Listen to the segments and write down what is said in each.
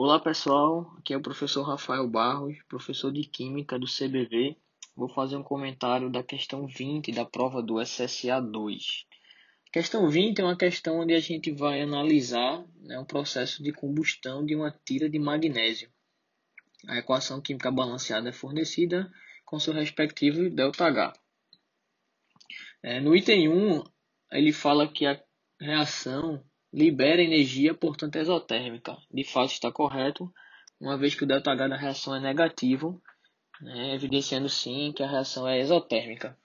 Olá pessoal, aqui é o professor Rafael Barros, professor de Química do CBV. Vou fazer um comentário da questão 20 da prova do SSA 2. A questão 20 é uma questão onde a gente vai analisar né, um processo de combustão de uma tira de magnésio. A equação química balanceada é fornecida com seu respectivo ΔH. É, no item 1, ele fala que a reação libera energia, portanto exotérmica. De fato está correto, uma vez que o ΔH da reação é negativo, né, evidenciando sim que a reação é exotérmica.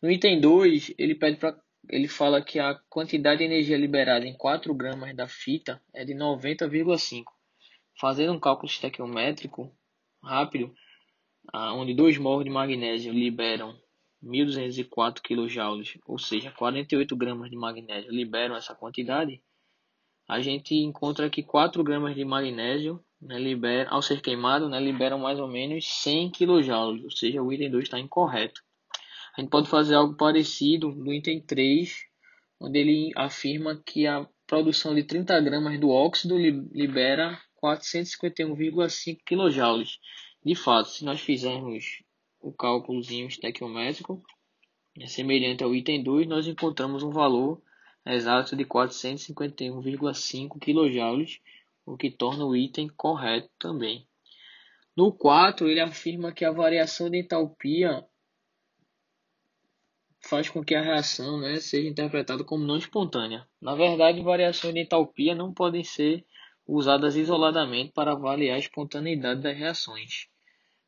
No item 2, ele pede para ele fala que a quantidade de energia liberada em 4 gramas da fita é de 90,5. Fazendo um cálculo estequiométrico rápido, onde 2 mols de magnésio liberam 1.204 kJ, ou seja, 48 gramas de magnésio liberam essa quantidade, a gente encontra que 4 gramas de magnésio, né, libera, ao ser queimado, né, liberam mais ou menos 100 kJ, ou seja, o item 2 está incorreto. A gente pode fazer algo parecido no item 3, onde ele afirma que a produção de 30 gramas do óxido libera 451,5 kJ. De fato, se nós fizermos o cálculozinho estequiométrico, é semelhante ao item 2, nós encontramos um valor exato de 451,5 kJ, o que torna o item correto também. No 4, ele afirma que a variação de entalpia faz com que a reação né, seja interpretada como não espontânea. Na verdade, variações de entalpia não podem ser usadas isoladamente para avaliar a espontaneidade das reações.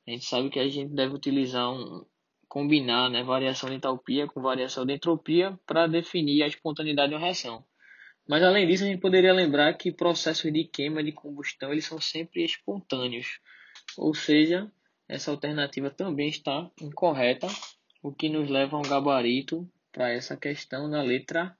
A gente sabe que a gente deve utilizar um, combinar né, variação de entalpia com variação de entropia para definir a espontaneidade de uma reação. Mas além disso, a gente poderia lembrar que processos de queima de combustão eles são sempre espontâneos. Ou seja, essa alternativa também está incorreta, o que nos leva a um gabarito para essa questão na letra